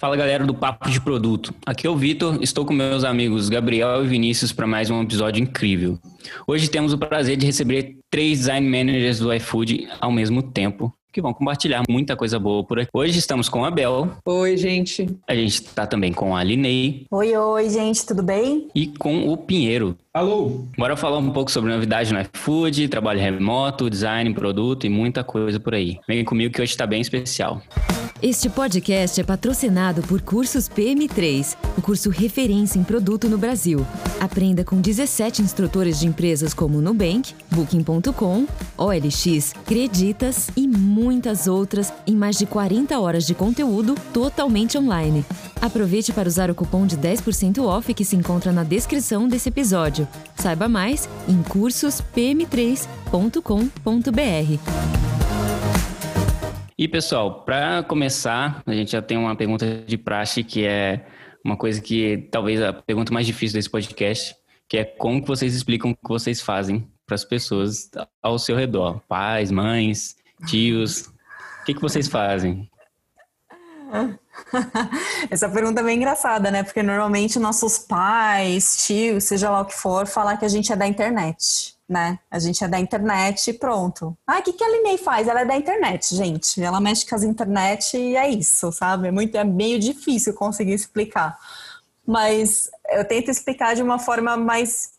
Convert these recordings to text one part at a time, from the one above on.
Fala galera do Papo de Produto. Aqui é o Vitor, estou com meus amigos Gabriel e Vinícius para mais um episódio incrível. Hoje temos o prazer de receber três design managers do iFood ao mesmo tempo que vão compartilhar muita coisa boa por aqui. Hoje estamos com a Bel. Oi, gente. A gente está também com a Linei. Oi, oi, gente, tudo bem? E com o Pinheiro. Alô! Bora falar um pouco sobre novidade no iFood, trabalho remoto, design, produto e muita coisa por aí. Vem comigo que hoje está bem especial. Este podcast é patrocinado por Cursos PM3, o curso referência em produto no Brasil. Aprenda com 17 instrutores de empresas como Nubank, Booking.com, OLX, Creditas e muitas outras em mais de 40 horas de conteúdo totalmente online. Aproveite para usar o cupom de 10% off que se encontra na descrição desse episódio. Saiba mais em cursospm3.com.br. E pessoal, para começar, a gente já tem uma pergunta de praxe que é uma coisa que talvez a pergunta mais difícil desse podcast, que é como que vocês explicam o que vocês fazem para as pessoas ao seu redor, pais, mães, tios, o que que vocês fazem? Essa pergunta é bem engraçada, né? Porque normalmente nossos pais, tios, seja lá o que for, falar que a gente é da internet né? A gente é da internet e pronto. Ah, o que, que a Linei faz? Ela é da internet, gente. Ela mexe com as internet e é isso, sabe? É, muito, é meio difícil conseguir explicar. Mas eu tento explicar de uma forma mais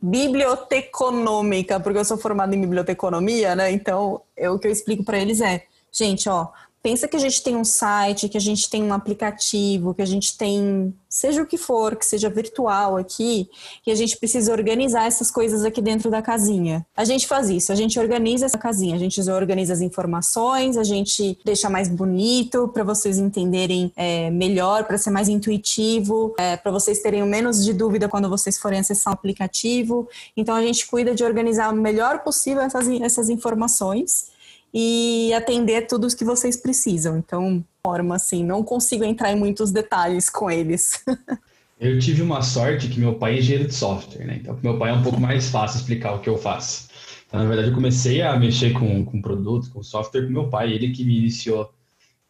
biblioteconômica, porque eu sou formada em biblioteconomia, né? Então, eu, o que eu explico para eles é, gente, ó, Pensa que a gente tem um site, que a gente tem um aplicativo, que a gente tem, seja o que for, que seja virtual aqui, que a gente precisa organizar essas coisas aqui dentro da casinha. A gente faz isso, a gente organiza essa casinha, a gente organiza as informações, a gente deixa mais bonito para vocês entenderem é, melhor, para ser mais intuitivo, é, para vocês terem menos de dúvida quando vocês forem acessar o aplicativo. Então a gente cuida de organizar o melhor possível essas, essas informações e atender tudo o que vocês precisam. Então, forma assim, não consigo entrar em muitos detalhes com eles. eu tive uma sorte que meu pai é engenheiro de software, né? Então, meu pai é um pouco mais fácil explicar o que eu faço. Então, na verdade, eu comecei a mexer com, com produto, com software com meu pai, ele que me iniciou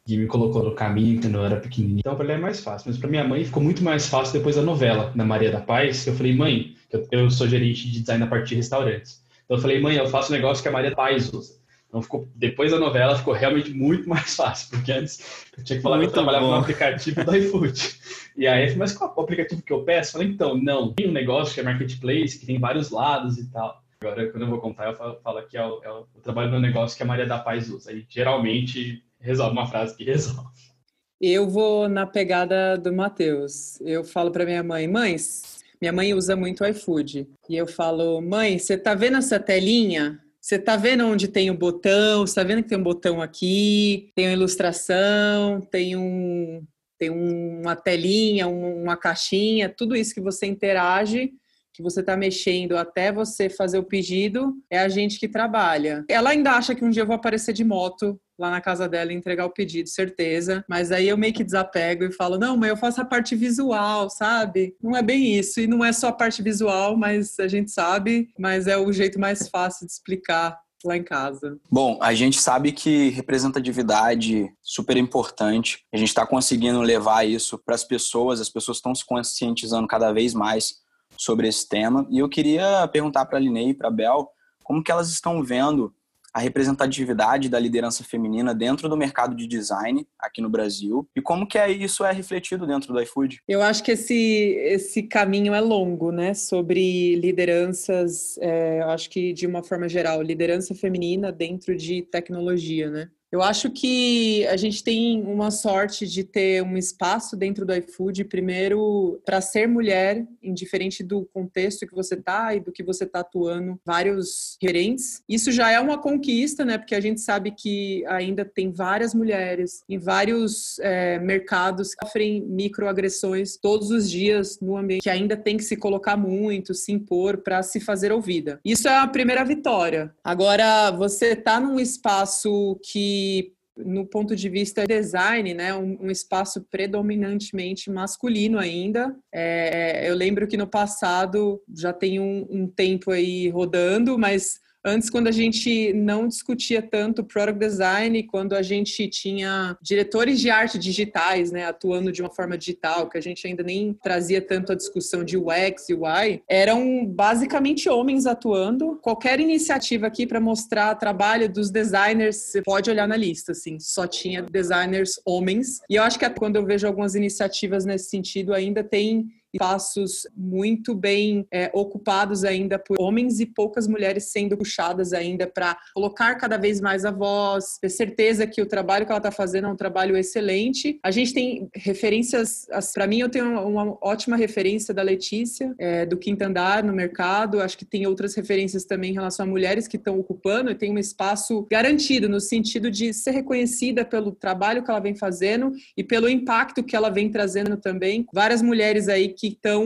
e me colocou no caminho quando eu era pequenininho. Então, para ele é mais fácil. Mas para minha mãe ficou muito mais fácil depois da novela, da Maria da Paz. Eu falei, mãe, eu, eu sou gerente de design a partir de restaurantes. Então, eu falei, mãe, eu faço um negócio que a Maria da Paz usa. Então ficou, depois da novela ficou realmente muito mais fácil, porque antes eu tinha que falar muito que eu trabalhava bom. no aplicativo do iFood. E aí eu falei, mas qual é o aplicativo que eu peço? Eu falei, então, não, tem um negócio que é Marketplace, que tem vários lados e tal. Agora, quando eu vou contar, eu falo, falo que é o, é o, trabalho no negócio que a Maria da Paz usa. Aí geralmente resolve uma frase que resolve. Eu vou na pegada do Matheus. Eu falo para minha mãe, mães, minha mãe usa muito o iFood. E eu falo, mãe, você tá vendo essa telinha? Você tá vendo onde tem o botão? Você tá vendo que tem um botão aqui? Tem uma ilustração, tem um tem uma telinha, uma caixinha, tudo isso que você interage, que você está mexendo até você fazer o pedido, é a gente que trabalha. Ela ainda acha que um dia eu vou aparecer de moto lá na casa dela e entregar o pedido, certeza. Mas aí eu meio que desapego e falo, não, mas eu faço a parte visual, sabe? Não é bem isso. E não é só a parte visual, mas a gente sabe, mas é o jeito mais fácil de explicar lá em casa? Bom, a gente sabe que representatividade super importante. A gente está conseguindo levar isso para as pessoas, as pessoas estão se conscientizando cada vez mais sobre esse tema. E eu queria perguntar para a Linei e para a Bel como que elas estão vendo a representatividade da liderança feminina dentro do mercado de design aqui no Brasil e como que é, isso é refletido dentro do iFood? Eu acho que esse, esse caminho é longo, né? Sobre lideranças, é, eu acho que de uma forma geral, liderança feminina dentro de tecnologia, né? Eu acho que a gente tem uma sorte de ter um espaço dentro do iFood, primeiro, para ser mulher, indiferente do contexto que você está e do que você está atuando, vários gerentes. Isso já é uma conquista, né? Porque a gente sabe que ainda tem várias mulheres em vários é, mercados que sofrem microagressões todos os dias no ambiente, que ainda tem que se colocar muito, se impor para se fazer ouvida. Isso é a primeira vitória. Agora, você está num espaço que no ponto de vista design, né, um, um espaço predominantemente masculino ainda. É, eu lembro que no passado já tem um, um tempo aí rodando, mas Antes, quando a gente não discutia tanto product design, quando a gente tinha diretores de arte digitais, né, atuando de uma forma digital, que a gente ainda nem trazia tanto a discussão de UX e UI, eram basicamente homens atuando. Qualquer iniciativa aqui para mostrar trabalho dos designers, você pode olhar na lista, assim, só tinha designers homens. E eu acho que quando eu vejo algumas iniciativas nesse sentido, ainda tem espaços muito bem é, ocupados ainda por homens e poucas mulheres sendo puxadas ainda para colocar cada vez mais a voz, ter certeza que o trabalho que ela está fazendo é um trabalho excelente. A gente tem referências, para mim eu tenho uma ótima referência da Letícia, é, do Quinto Andar no mercado, acho que tem outras referências também em relação a mulheres que estão ocupando e tem um espaço garantido no sentido de ser reconhecida pelo trabalho que ela vem fazendo e pelo impacto que ela vem trazendo também. Várias mulheres aí que estão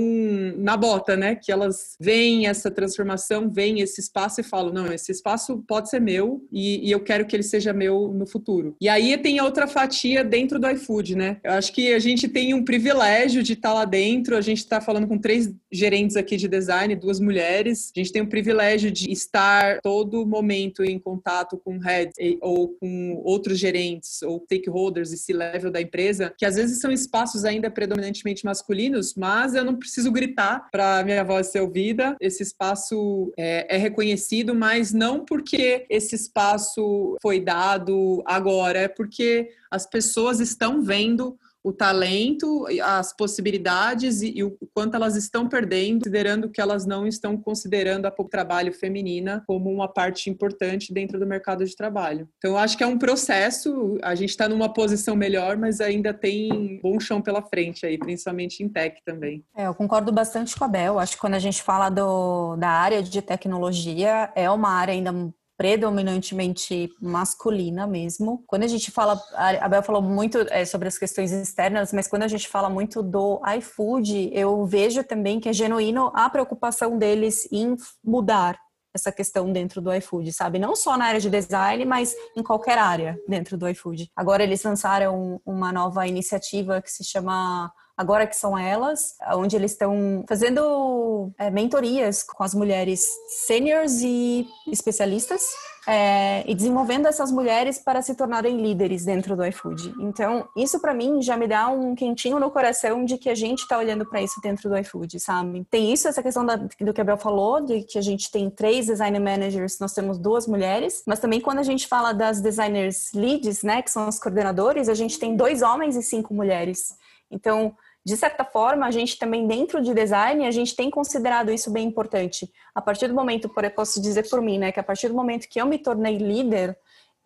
na bota, né? Que elas veem essa transformação, veem esse espaço e falam: não, esse espaço pode ser meu e, e eu quero que ele seja meu no futuro. E aí tem outra fatia dentro do iFood, né? Eu acho que a gente tem um privilégio de estar lá dentro. A gente está falando com três gerentes aqui de design, duas mulheres. A gente tem o privilégio de estar todo momento em contato com heads ou com outros gerentes ou stakeholders e C-level da empresa, que às vezes são espaços ainda predominantemente masculinos, mas mas eu não preciso gritar para minha voz ser ouvida. Esse espaço é, é reconhecido, mas não porque esse espaço foi dado agora, é porque as pessoas estão vendo o talento, as possibilidades e, e, o quanto elas estão perdendo, considerando que elas não estão considerando a trabalho feminina como uma parte importante dentro do mercado de trabalho. Então, eu acho que é um processo, a gente está numa posição melhor, mas ainda tem bom chão pela frente aí, principalmente em tech também. É, eu concordo bastante com a Bel. Acho que quando a gente fala do, da área de tecnologia, é uma área ainda predominantemente masculina mesmo. Quando a gente fala, a Bel falou muito é, sobre as questões externas, mas quando a gente fala muito do iFood, eu vejo também que é genuíno a preocupação deles em mudar essa questão dentro do iFood, sabe? Não só na área de design, mas em qualquer área dentro do iFood. Agora eles lançaram uma nova iniciativa que se chama agora que são elas, onde eles estão fazendo é, mentorias com as mulheres seniors e especialistas é, e desenvolvendo essas mulheres para se tornarem líderes dentro do iFood. Então, isso para mim já me dá um quentinho no coração de que a gente está olhando para isso dentro do iFood, sabe? Tem isso, essa questão da, do que a Bel falou, de que a gente tem três design managers, nós temos duas mulheres, mas também quando a gente fala das designers leads, né, que são os coordenadores, a gente tem dois homens e cinco mulheres. Então, de certa forma, a gente também dentro de design, a gente tem considerado isso bem importante. A partir do momento, eu posso dizer por mim, né, que a partir do momento que eu me tornei líder,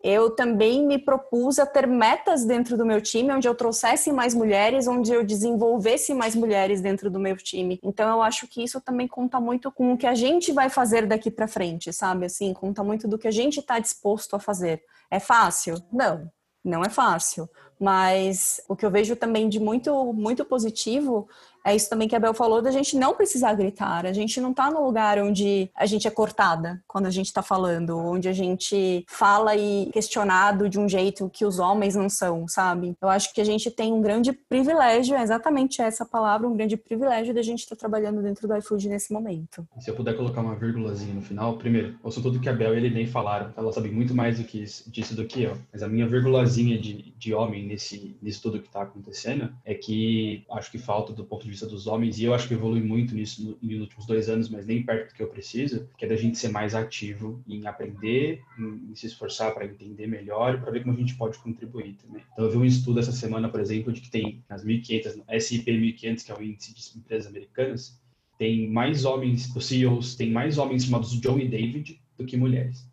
eu também me propus a ter metas dentro do meu time, onde eu trouxesse mais mulheres, onde eu desenvolvesse mais mulheres dentro do meu time. Então eu acho que isso também conta muito com o que a gente vai fazer daqui para frente, sabe? Assim, conta muito do que a gente está disposto a fazer. É fácil? Não, não é fácil. Mas o que eu vejo também de muito, muito positivo é isso também que a Bel falou, da gente não precisar gritar. A gente não está no lugar onde a gente é cortada quando a gente está falando, onde a gente fala e questionado de um jeito que os homens não são, sabe? Eu acho que a gente tem um grande privilégio, é exatamente essa palavra, um grande privilégio da gente estar tá trabalhando dentro do iFood nesse momento. Se eu puder colocar uma vírgulazinha no final, primeiro, ouço tudo que a Bel e ele nem falaram, ela sabe muito mais do que isso, disso do que eu, mas a minha vírgulazinha de, de homem nesse, nisso tudo que está acontecendo é que acho que falta do ponto de vista dos homens, e eu acho que evolui muito nisso nos últimos dois anos, mas nem perto do que eu preciso, que é da gente ser mais ativo em aprender, em, em se esforçar para entender melhor, para ver como a gente pode contribuir também. Então, eu vi um estudo essa semana, por exemplo, de que tem nas 1.500, SIP 1.500, que é o índice de empresas americanas, tem mais homens, os CEOs têm mais homens chamados John e David do que mulheres.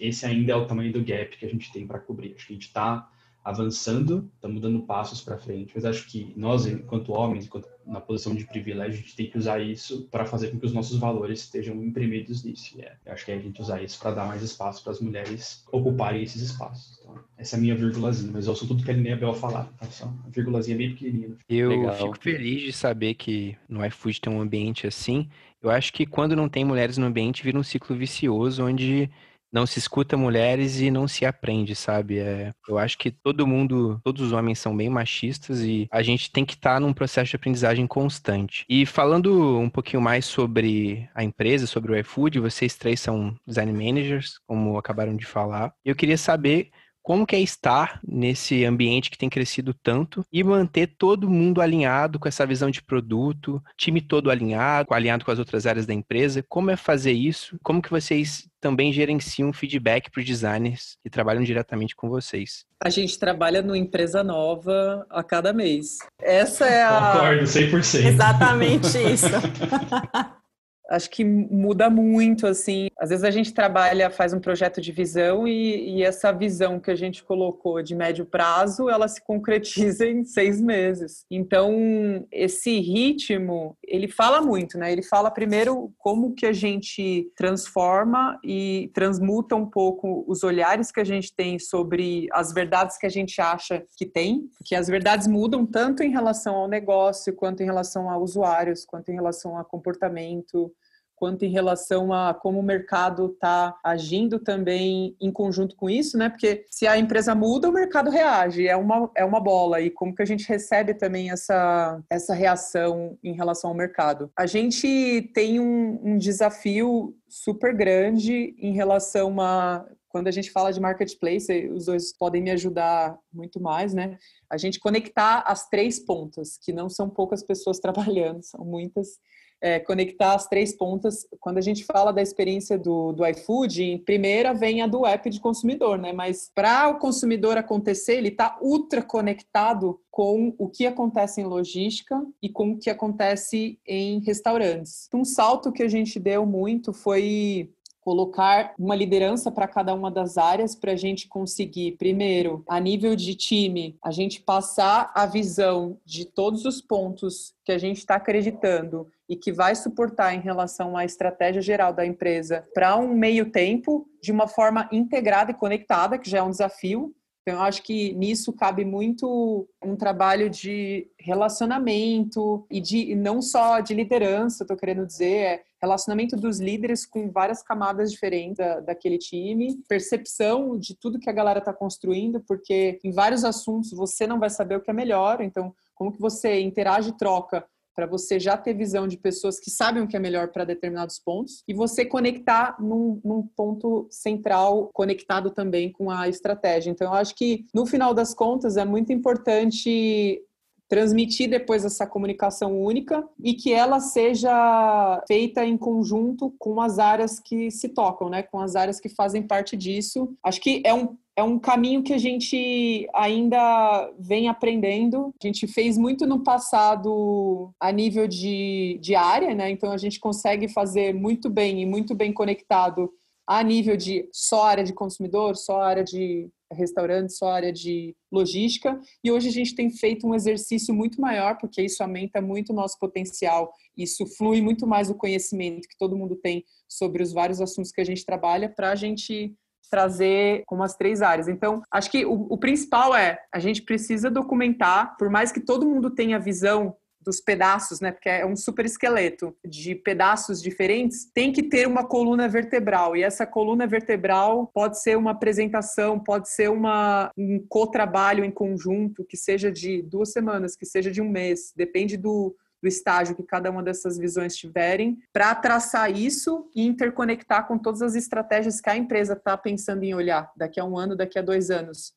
Esse ainda é o tamanho do gap que a gente tem para cobrir. Acho que a gente está avançando, estamos dando passos para frente, mas acho que nós, enquanto homens, enquanto na posição de privilégio, a gente tem que usar isso para fazer com que os nossos valores estejam imprimidos nisso. É, eu acho que é a gente usar isso para dar mais espaço para as mulheres ocuparem esses espaços. Então, essa é a minha vírgulazinha, mas eu sou tudo que a Linnea Bel falar. Então, só uma vírgulazinha bem pequenininha. Eu Legal. fico feliz de saber que no iFood tem um ambiente assim. Eu acho que quando não tem mulheres no ambiente, vira um ciclo vicioso onde não se escuta mulheres e não se aprende, sabe? É, eu acho que todo mundo, todos os homens são bem machistas e a gente tem que estar tá num processo de aprendizagem constante. E falando um pouquinho mais sobre a empresa, sobre o iFood, vocês três são design managers, como acabaram de falar. Eu queria saber como que é estar nesse ambiente que tem crescido tanto e manter todo mundo alinhado com essa visão de produto, time todo alinhado, alinhado com as outras áreas da empresa. Como é fazer isso? Como que vocês também gerenciam feedback para os designers que trabalham diretamente com vocês? A gente trabalha numa empresa nova a cada mês. Essa é a. Concordo, 100%. Exatamente isso. acho que muda muito, assim. Às vezes a gente trabalha, faz um projeto de visão e, e, essa visão que a gente colocou de médio prazo, ela se concretiza em seis meses. Então, esse ritmo, ele fala muito, né? Ele fala primeiro como que a gente transforma e transmuta um pouco os olhares que a gente tem sobre as verdades que a gente acha que tem, porque as verdades mudam tanto em relação ao negócio, quanto em relação a usuários, quanto em relação a comportamento, quanto em relação a como o mercado está agindo também em conjunto com isso, né? Porque se a empresa muda, o mercado reage, é uma, é uma bola. E como que a gente recebe também essa, essa reação em relação ao mercado? A gente tem um, um desafio super grande em relação a quando a gente fala de marketplace, os dois podem me ajudar muito mais, né? A gente conectar as três pontas, que não são poucas pessoas trabalhando, são muitas, é, conectar as três pontas. Quando a gente fala da experiência do, do iFood, em primeira vem a do app de consumidor, né? Mas para o consumidor acontecer, ele está ultra conectado com o que acontece em logística e com o que acontece em restaurantes. Um salto que a gente deu muito foi colocar uma liderança para cada uma das áreas para a gente conseguir, primeiro, a nível de time, a gente passar a visão de todos os pontos que a gente está acreditando e que vai suportar em relação à estratégia geral da empresa para um meio tempo de uma forma integrada e conectada, que já é um desafio, então, eu acho que nisso cabe muito um trabalho de relacionamento e de não só de liderança, estou querendo dizer, é relacionamento dos líderes com várias camadas diferentes da, daquele time, percepção de tudo que a galera está construindo, porque em vários assuntos você não vai saber o que é melhor, então como que você interage e troca para você já ter visão de pessoas que sabem o que é melhor para determinados pontos e você conectar num, num, ponto central conectado também com a estratégia. Então, eu acho que no final das contas é muito importante transmitir depois essa comunicação única e que ela seja feita em conjunto com as áreas que se tocam, né? Com as áreas que fazem parte disso. Acho que é um é um caminho que a gente ainda vem aprendendo. A gente fez muito no passado a nível de, de área, né? Então a gente consegue fazer muito bem e muito bem conectado a nível de só área de consumidor, só área de restaurante, só área de logística. E hoje a gente tem feito um exercício muito maior, porque isso aumenta muito o nosso potencial, isso flui muito mais o conhecimento que todo mundo tem sobre os vários assuntos que a gente trabalha para a gente trazer como as três áreas. Então, acho que o, o principal é a gente precisa documentar, por mais que todo mundo tenha visão dos pedaços, né? Porque é um super esqueleto de pedaços diferentes, tem que ter uma coluna vertebral. E essa coluna vertebral pode ser uma apresentação, pode ser uma, um co-trabalho em conjunto, que seja de duas semanas, que seja de um mês, depende do, do estágio que cada uma dessas visões tiverem, para traçar isso e interconectar com todas as estratégias que a empresa está pensando em olhar daqui a um ano, daqui a dois anos.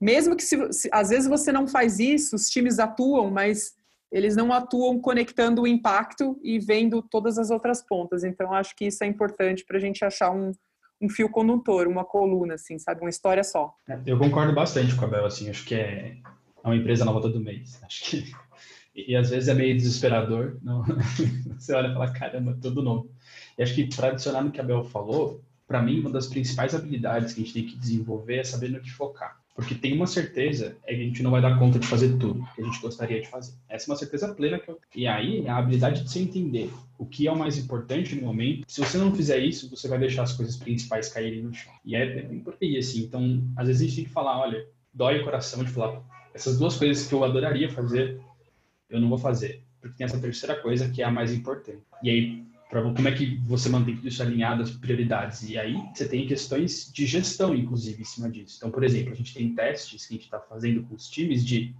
Mesmo que, se, se, às vezes, você não faz isso, os times atuam, mas eles não atuam conectando o impacto e vendo todas as outras pontas. Então, acho que isso é importante para a gente achar um, um fio condutor, uma coluna, assim, sabe? Uma história só. É, eu concordo bastante com a Bel, assim, acho que é, é uma empresa nova todo mês. Acho que e, e, às vezes é meio desesperador. Não? Você olha e fala, caramba, tudo novo. E acho que para adicionar no que a Bel falou, para mim, uma das principais habilidades que a gente tem que desenvolver é saber no que focar. Porque tem uma certeza, é que a gente não vai dar conta de fazer tudo que a gente gostaria de fazer. Essa é uma certeza plena que eu E aí, a habilidade de você entender o que é o mais importante no momento. Se você não fizer isso, você vai deixar as coisas principais caírem no chão. E é bem por aí, assim. Então, às vezes a gente tem que falar, olha, dói o coração de falar, essas duas coisas que eu adoraria fazer, eu não vou fazer, porque tem essa terceira coisa que é a mais importante. E aí, para como é que você mantém tudo isso alinhado às prioridades. E aí você tem questões de gestão, inclusive, em cima disso. Então, por exemplo, a gente tem testes que a gente está fazendo com os times de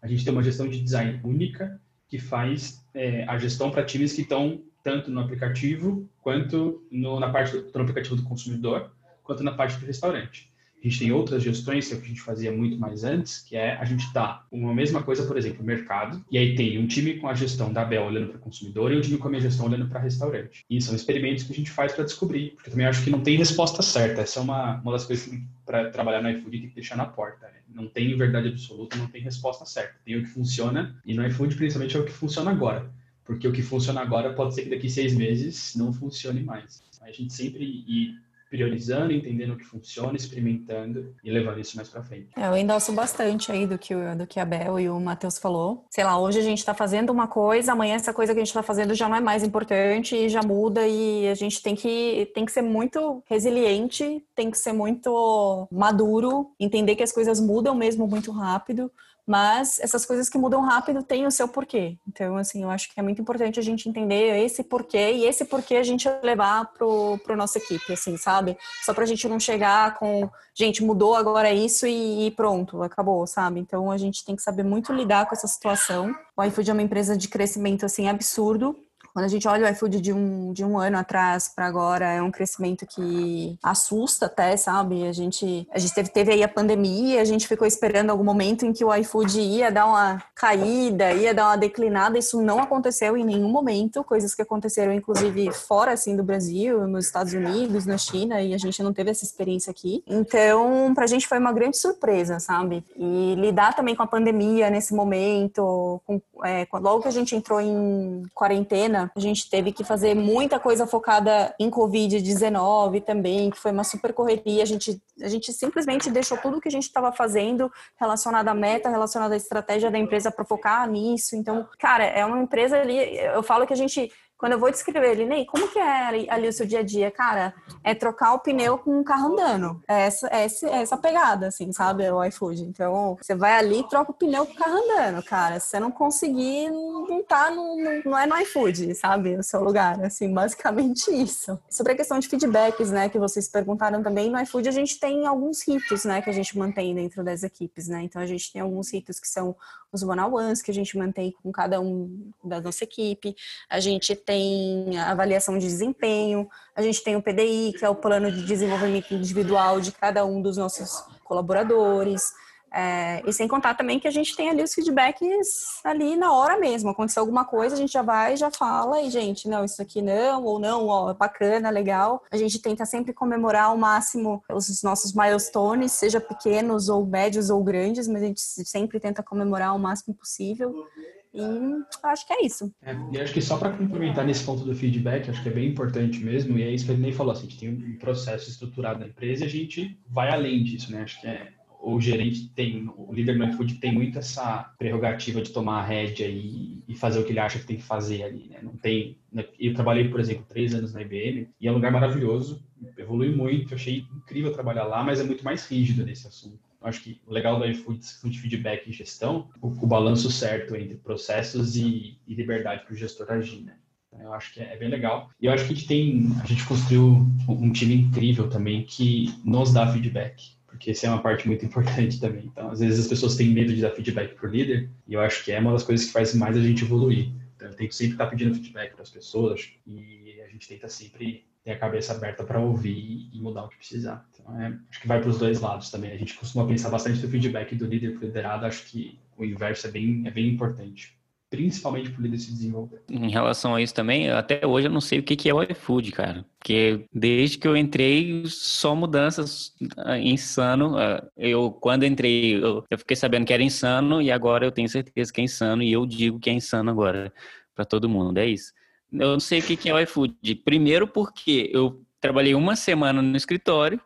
a gente tem uma gestão de design única que faz é, a gestão para times que estão tanto no aplicativo quanto no, na parte do, no aplicativo do consumidor, quanto na parte do restaurante. A gente tem outras gestões que é o que a gente fazia muito mais antes, que é a gente dá uma mesma coisa, por exemplo, mercado, e aí tem um time com a gestão da Bel olhando para o consumidor e um time com a minha gestão olhando para restaurante. E são experimentos que a gente faz para descobrir, porque eu também acho que não tem resposta certa. Essa é uma, uma das coisas que para trabalhar no iFood tem que deixar na porta. Né? Não tem verdade absoluta, não tem resposta certa. Tem o que funciona, e no iFood principalmente é o que funciona agora. Porque o que funciona agora pode ser que daqui seis meses não funcione mais. A gente sempre ir priorizando, entendendo o que funciona, experimentando e levando isso mais para frente. É, eu endosso bastante aí do que, do que a Bel e o Matheus falou. Sei lá, hoje a gente está fazendo uma coisa, amanhã essa coisa que a gente está fazendo já não é mais importante e já muda e a gente tem que, tem que ser muito resiliente, tem que ser muito maduro, entender que as coisas mudam mesmo muito rápido, mas essas coisas que mudam rápido têm o seu porquê. Então, assim, eu acho que é muito importante a gente entender esse porquê e esse porquê a gente levar pro, pro nossa equipe, assim, sabe? Só pra gente não chegar com, gente, mudou agora isso e, e pronto, acabou, sabe? Então, a gente tem que saber muito lidar com essa situação. O iFood é uma empresa de crescimento, assim, absurdo. Quando a gente olha o iFood de um, de um ano atrás para agora, é um crescimento que assusta até, sabe? A gente, a gente teve, teve aí a pandemia, a gente ficou esperando algum momento em que o iFood ia dar uma caída, ia dar uma declinada. Isso não aconteceu em nenhum momento, coisas que aconteceram, inclusive, fora assim do Brasil, nos Estados Unidos, na China, e a gente não teve essa experiência aqui. Então, para a gente foi uma grande surpresa, sabe? E lidar também com a pandemia nesse momento, com, é, logo que a gente entrou em quarentena, a gente teve que fazer muita coisa focada em Covid-19 também, que foi uma super correria. A gente, a gente simplesmente deixou tudo que a gente estava fazendo relacionado à meta, relacionado à estratégia da empresa para focar nisso. Então, cara, é uma empresa ali. Eu falo que a gente quando eu vou descrever ele, Ney, como que é ali, o seu dia a dia? Cara, é trocar o pneu com um carro andando. É essa, é essa, é essa pegada, assim, sabe? O iFood. Então, você vai ali e troca o pneu com o carro andando, cara. Se você não conseguir, não tá no, não é no iFood, sabe? O seu lugar, assim, basicamente isso. Sobre a questão de feedbacks, né, que vocês perguntaram também, no iFood a gente tem alguns ritos, né, que a gente mantém dentro das equipes, né? Então, a gente tem alguns ritos que são os one-on-ones que a gente mantém com cada um da nossa equipe. A gente tem a avaliação de desempenho, a gente tem o PDI, que é o plano de desenvolvimento individual de cada um dos nossos colaboradores. É, e sem contar também que a gente tem ali os feedbacks ali na hora mesmo. Aconteceu alguma coisa, a gente já vai, já fala, e gente, não, isso aqui não, ou não, ó, bacana, legal. A gente tenta sempre comemorar ao máximo os nossos milestones, seja pequenos ou médios ou grandes, mas a gente sempre tenta comemorar o máximo possível. E acho que é isso. É, e acho que só para complementar nesse ponto do feedback, acho que é bem importante mesmo, e é isso que ele nem falou, assim, a gente tem um processo estruturado na empresa e a gente vai além disso, né? Acho que é o gerente tem, o líder do iFood tem muito essa prerrogativa de tomar a rédea e, e, fazer o que ele acha que tem que fazer ali, né? Não tem, né? eu trabalhei, por exemplo, três anos na IBM e é um lugar maravilhoso, evolui muito, achei incrível trabalhar lá, mas é muito mais rígido nesse assunto. Acho que o legal do iFood, de feedback e gestão, o, o balanço certo entre processos e, e liberdade para o gestor agir, né? Então, eu acho que é, é bem legal. E eu acho que a gente tem, a gente construiu um time incrível também que nos dá feedback porque isso é uma parte muito importante também. Então, às vezes as pessoas têm medo de dar feedback para o líder, e eu acho que é uma das coisas que faz mais a gente evoluir. Então, eu tenho que sempre estar pedindo feedback para as pessoas, e a gente tenta sempre ter a cabeça aberta para ouvir e mudar o que precisar. Então, é, acho que vai para os dois lados também. A gente costuma pensar bastante no feedback do líder para liderado, acho que o inverso é bem, é bem importante principalmente para o líder se desenvolver. Em relação a isso também, até hoje eu não sei o que é o iFood, cara. Porque desde que eu entrei, só mudanças ah, insano. Ah, eu, quando entrei, eu, eu fiquei sabendo que era insano e agora eu tenho certeza que é insano e eu digo que é insano agora para todo mundo. É isso. Eu não sei o que é o iFood. Primeiro porque eu trabalhei uma semana no escritório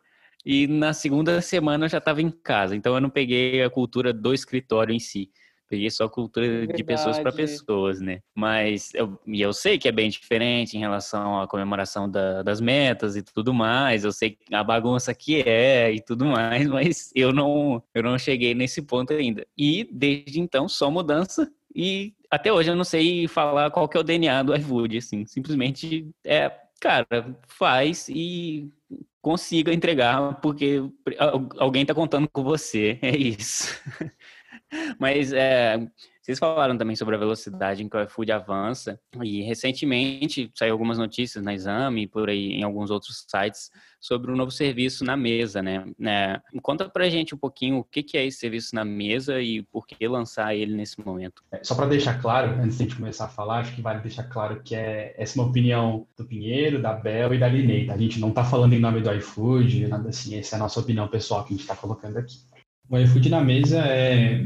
e na segunda semana eu já estava em casa. Então eu não peguei a cultura do escritório em si. Peguei só cultura Verdade. de pessoas para pessoas, né? Mas eu, e eu sei que é bem diferente em relação à comemoração da, das metas e tudo mais. Eu sei a bagunça que é e tudo mais, mas eu não, eu não cheguei nesse ponto ainda. E desde então só mudança e até hoje eu não sei falar qual que é o DNA do iFood, assim, simplesmente é, cara, faz e consiga entregar porque alguém está contando com você, é isso. Mas é, vocês falaram também sobre a velocidade em que o iFood avança e recentemente saiu algumas notícias na Exame e por aí em alguns outros sites sobre o um novo serviço na mesa, né? É, conta pra gente um pouquinho o que é esse serviço na mesa e por que lançar ele nesse momento. É, só para deixar claro, antes de a gente começar a falar, acho que vale deixar claro que é, essa é uma opinião do Pinheiro, da Bel e da Linei. A gente não está falando em nome do iFood, nada assim, essa é a nossa opinião pessoal que a gente está colocando aqui. O iFood na mesa é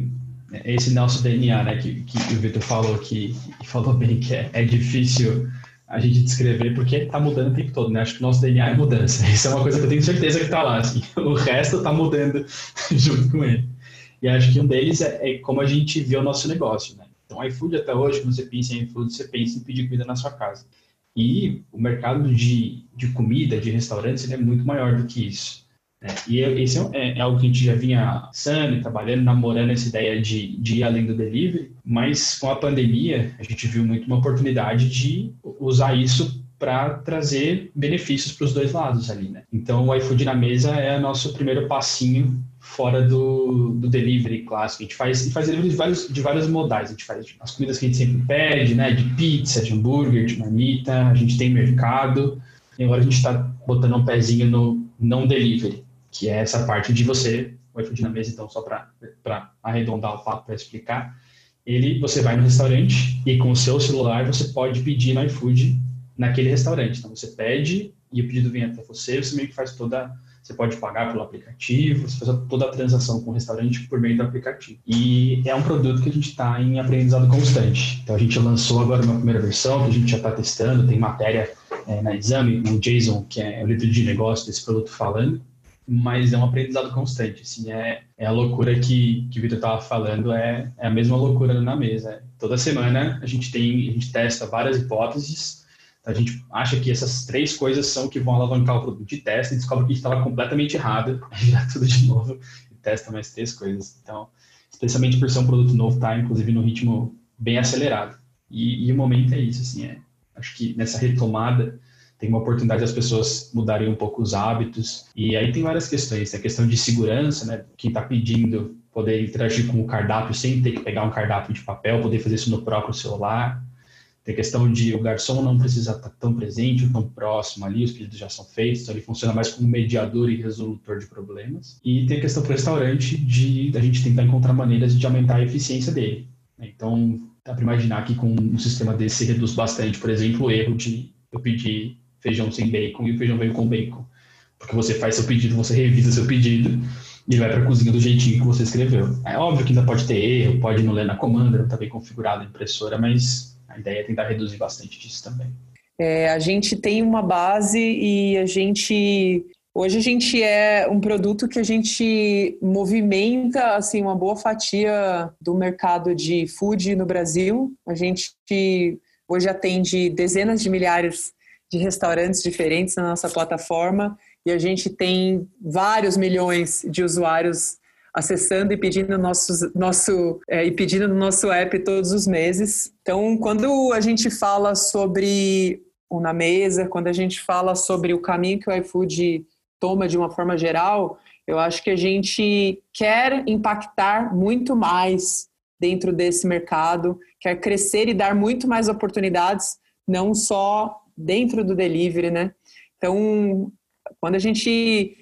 é esse nosso DNA, né, que, que o Vitor falou que falou bem que é, é difícil a gente descrever porque está mudando o tempo todo, né? Acho que o nosso DNA é mudança. Isso é uma coisa que eu tenho certeza que está lá. Assim. O resto está mudando junto com ele. E acho que um deles é, é, como a gente vê o nosso negócio, né? Então, iFood até hoje, quando você pensa em iFood, você pensa em pedir comida na sua casa. E o mercado de, de comida, de restaurantes, ele é muito maior do que isso. É, e esse é, é, algo que a gente já vinha pensando, trabalhando, namorando essa ideia de, de ir além do delivery, mas com a pandemia a gente viu muito uma oportunidade de usar isso para trazer benefícios para os dois lados ali, né? Então o iFood na mesa é o nosso primeiro passinho fora do, do delivery clássico. A gente faz, faz delivery de vários, de vários modais. A gente faz as comidas que a gente sempre pede, né? De pizza, de hambúrguer, de marmita. A gente tem mercado. E agora a gente está botando um pezinho no não delivery que é essa parte de você, o iFood na mesa, então, só para arredondar o papo para explicar, ele, você vai no restaurante e com o seu celular você pode pedir no iFood naquele restaurante. Então, você pede e o pedido vem até você, você meio que faz toda, você pode pagar pelo aplicativo, você faz toda a transação com o restaurante por meio do aplicativo. E é um produto que a gente está em aprendizado constante. Então, a gente lançou agora uma primeira versão, que a gente já está testando, tem matéria é, na Exame, o Jason, que é o líder de negócio desse produto, falando mas é um aprendizado constante, assim, é, é a loucura que, que o Vitor estava falando, é, é a mesma loucura na mesa. Toda semana a gente tem, a gente testa várias hipóteses, a gente acha que essas três coisas são que vão alavancar o produto de teste e descobre que estava completamente errado, dá tudo de novo e testa mais três coisas. Então, especialmente por ser um produto novo, tá, inclusive no ritmo bem acelerado. E, e o momento é isso, assim, é, acho que nessa retomada tem uma oportunidade das pessoas mudarem um pouco os hábitos. E aí tem várias questões. A questão de segurança, né? Quem está pedindo poder interagir com o cardápio sem ter que pegar um cardápio de papel, poder fazer isso no próprio celular. Tem a questão de o garçom não precisa estar tão presente ou tão próximo ali, os pedidos já são feitos, então ele funciona mais como mediador e resolutor de problemas. E tem a questão para o restaurante de a gente tentar encontrar maneiras de aumentar a eficiência dele. Então, dá para imaginar que com um sistema desse reduz bastante, por exemplo, o erro de eu pedir feijão sem bacon e o feijão veio com bacon. Porque você faz seu pedido, você revisa seu pedido e vai para a cozinha do jeitinho que você escreveu. É óbvio que ainda pode ter erro, pode não ler na comanda, não está bem configurado a impressora, mas a ideia é tentar reduzir bastante disso também. É, a gente tem uma base e a gente Hoje a gente é um produto que a gente movimenta assim uma boa fatia do mercado de food no Brasil. A gente hoje atende dezenas de milhares de restaurantes diferentes na nossa plataforma e a gente tem vários milhões de usuários acessando e pedindo nossos, nosso é, e pedindo no nosso app todos os meses. Então, quando a gente fala sobre o na mesa, quando a gente fala sobre o caminho que o iFood toma de uma forma geral, eu acho que a gente quer impactar muito mais dentro desse mercado, quer crescer e dar muito mais oportunidades, não só dentro do delivery, né? Então, quando a gente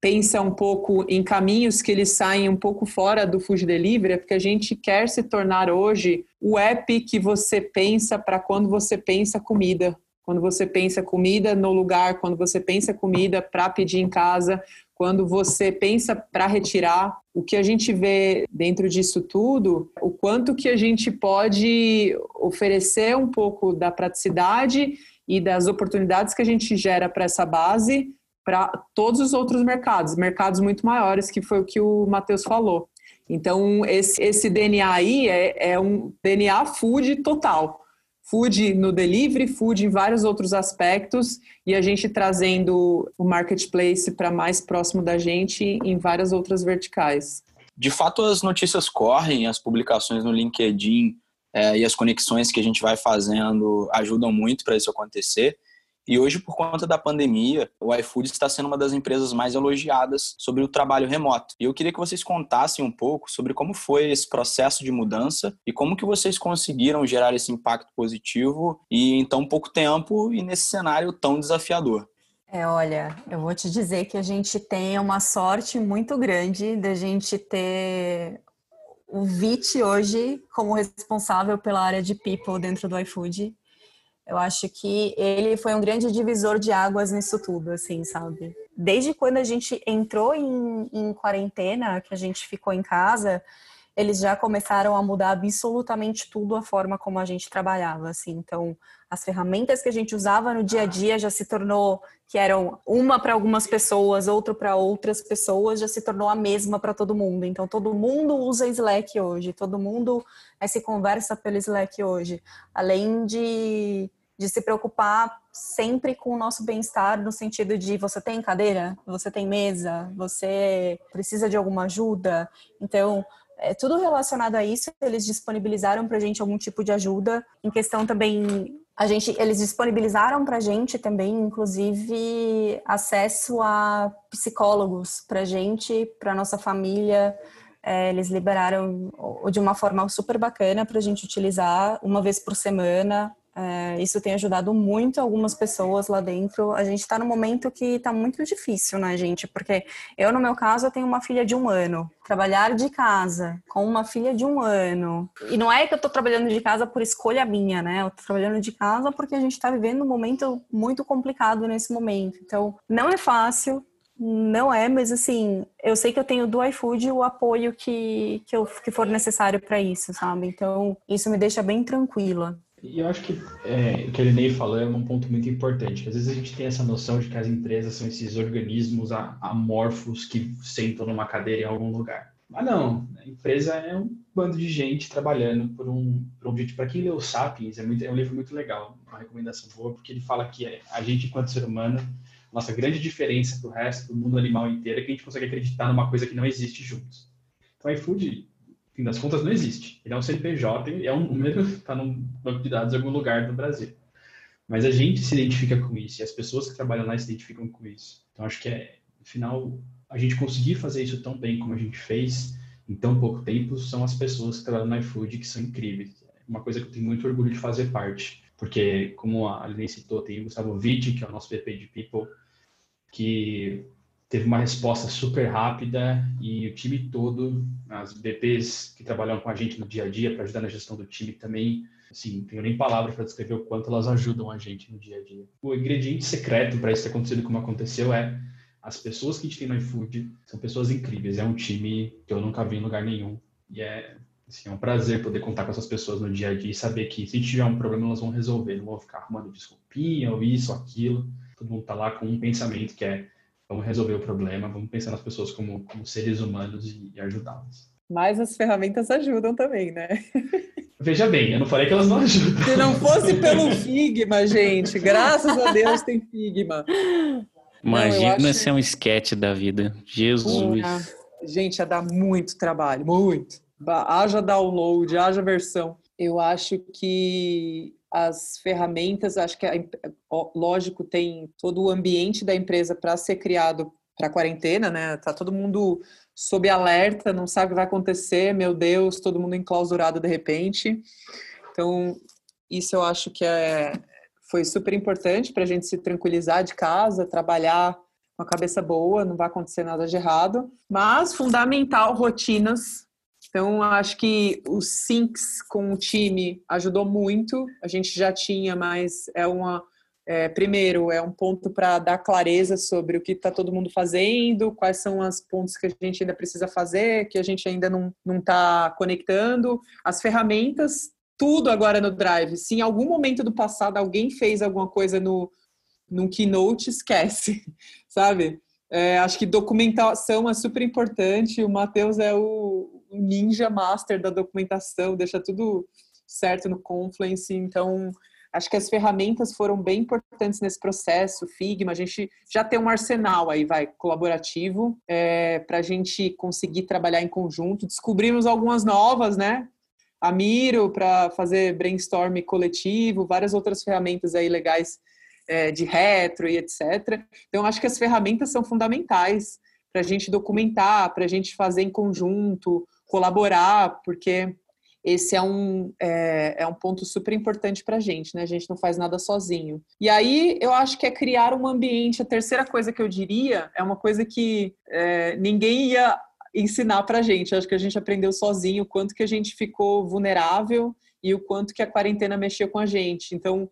pensa um pouco em caminhos que eles saem um pouco fora do food delivery, é porque a gente quer se tornar hoje o app que você pensa para quando você pensa comida. Quando você pensa comida no lugar, quando você pensa comida para pedir em casa, quando você pensa para retirar, o que a gente vê dentro disso tudo, o quanto que a gente pode oferecer um pouco da praticidade e das oportunidades que a gente gera para essa base para todos os outros mercados, mercados muito maiores, que foi o que o Matheus falou. Então, esse, esse DNA aí é, é um DNA food total. Food no delivery, food em vários outros aspectos, e a gente trazendo o marketplace para mais próximo da gente em várias outras verticais. De fato, as notícias correm, as publicações no LinkedIn é, e as conexões que a gente vai fazendo ajudam muito para isso acontecer. E hoje, por conta da pandemia, o iFood está sendo uma das empresas mais elogiadas sobre o trabalho remoto. E eu queria que vocês contassem um pouco sobre como foi esse processo de mudança e como que vocês conseguiram gerar esse impacto positivo e em tão pouco tempo e nesse cenário tão desafiador. É, olha, eu vou te dizer que a gente tem uma sorte muito grande da gente ter o Vit hoje como responsável pela área de people dentro do iFood. Eu acho que ele foi um grande divisor de águas nisso tudo, assim, sabe? Desde quando a gente entrou em, em quarentena, que a gente ficou em casa, eles já começaram a mudar absolutamente tudo a forma como a gente trabalhava, assim. Então, as ferramentas que a gente usava no dia a dia já se tornou que eram uma para algumas pessoas, outra para outras pessoas, já se tornou a mesma para todo mundo. Então, todo mundo usa Slack hoje, todo mundo é, se conversa pelo Slack hoje. Além de, de se preocupar sempre com o nosso bem-estar, no sentido de você tem cadeira, você tem mesa, você precisa de alguma ajuda. Então, é, tudo relacionado a isso, eles disponibilizaram para a gente algum tipo de ajuda. Em questão também a gente, eles disponibilizaram para a gente também, inclusive, acesso a psicólogos para a gente, para nossa família. É, eles liberaram de uma forma super bacana para a gente utilizar uma vez por semana. É, isso tem ajudado muito algumas pessoas lá dentro. A gente está num momento que está muito difícil, né, gente? Porque eu, no meu caso, eu tenho uma filha de um ano. Trabalhar de casa com uma filha de um ano. E não é que eu estou trabalhando de casa por escolha minha, né? Eu estou trabalhando de casa porque a gente está vivendo um momento muito complicado nesse momento. Então, não é fácil, não é, mas assim, eu sei que eu tenho do iFood o apoio que, que, eu, que for necessário para isso, sabe? Então, isso me deixa bem tranquila. E eu acho que é, o que ele nem falou é um ponto muito importante, às vezes a gente tem essa noção de que as empresas são esses organismos amorfos que sentam numa cadeira em algum lugar. Mas não, a empresa é um bando de gente trabalhando por um, por um objetivo. Para quem leu Sapiens, é, muito, é um livro muito legal, uma recomendação boa, porque ele fala que é, a gente, enquanto ser humano, nossa grande diferença do resto do mundo animal inteiro é que a gente consegue acreditar numa coisa que não existe juntos. Então, a iFood fim das contas, não existe. Ele é um CNPJ, é um número, está num banco de dados em algum lugar do Brasil. Mas a gente se identifica com isso, e as pessoas que trabalham lá se identificam com isso. Então, acho que é, no final, a gente conseguir fazer isso tão bem como a gente fez, em tão pouco tempo, são as pessoas que trabalham no iFood que são incríveis. É uma coisa que eu tenho muito orgulho de fazer parte. Porque, como a Aline citou, tem o Gustavo Vitti, que é o nosso VP de People, que teve uma resposta super rápida e o time todo, as BPs que trabalham com a gente no dia a dia para ajudar na gestão do time também, assim, não tenho nem palavra para descrever o quanto elas ajudam a gente no dia a dia. O ingrediente secreto para isso ter acontecido como aconteceu é as pessoas que a gente tem no iFood são pessoas incríveis, é um time que eu nunca vi em lugar nenhum e é Assim, é um prazer poder contar com essas pessoas no dia a dia e saber que se tiver um problema elas vão resolver, não vão ficar arrumando desculpinha ou isso, aquilo. Todo mundo tá lá com um pensamento que é vamos resolver o problema, vamos pensar nas pessoas como, como seres humanos e, e ajudá-las. Mas as ferramentas ajudam também, né? Veja bem, eu não falei que elas não ajudam. Se não fosse pelo Figma, gente, graças a Deus tem Figma. Imagina não, acho... ser um esquete da vida. Jesus. gente, ia dar muito trabalho, muito. Haja download, haja versão. Eu acho que as ferramentas, acho que, lógico, tem todo o ambiente da empresa para ser criado para quarentena, né? Tá todo mundo sob alerta, não sabe o que vai acontecer, meu Deus, todo mundo enclausurado de repente. Então, isso eu acho que é, foi super importante para a gente se tranquilizar de casa, trabalhar com a cabeça boa, não vai acontecer nada de errado. Mas, fundamental, rotinas então, acho que o Syncs com o time ajudou muito. A gente já tinha, mas é uma. É, primeiro, é um ponto para dar clareza sobre o que está todo mundo fazendo, quais são os pontos que a gente ainda precisa fazer, que a gente ainda não está conectando, as ferramentas, tudo agora no Drive. Se em algum momento do passado alguém fez alguma coisa no, no Keynote, esquece, sabe? É, acho que documentação é super importante. O Matheus é o, ninja master da documentação, deixa tudo certo no Confluence. Então, acho que as ferramentas foram bem importantes nesse processo. Figma, a gente já tem um arsenal aí, vai, colaborativo, é, para a gente conseguir trabalhar em conjunto. Descobrimos algumas novas, né? a Miro para fazer brainstorm coletivo, várias outras ferramentas aí legais é, de retro e etc. Então, acho que as ferramentas são fundamentais para a gente documentar, para a gente fazer em conjunto, colaborar, porque esse é um, é, é um ponto super importante para a gente, né? A gente não faz nada sozinho. E aí eu acho que é criar um ambiente. A terceira coisa que eu diria é uma coisa que é, ninguém ia ensinar para a gente. Acho que a gente aprendeu sozinho o quanto que a gente ficou vulnerável e o quanto que a quarentena mexeu com a gente. Então,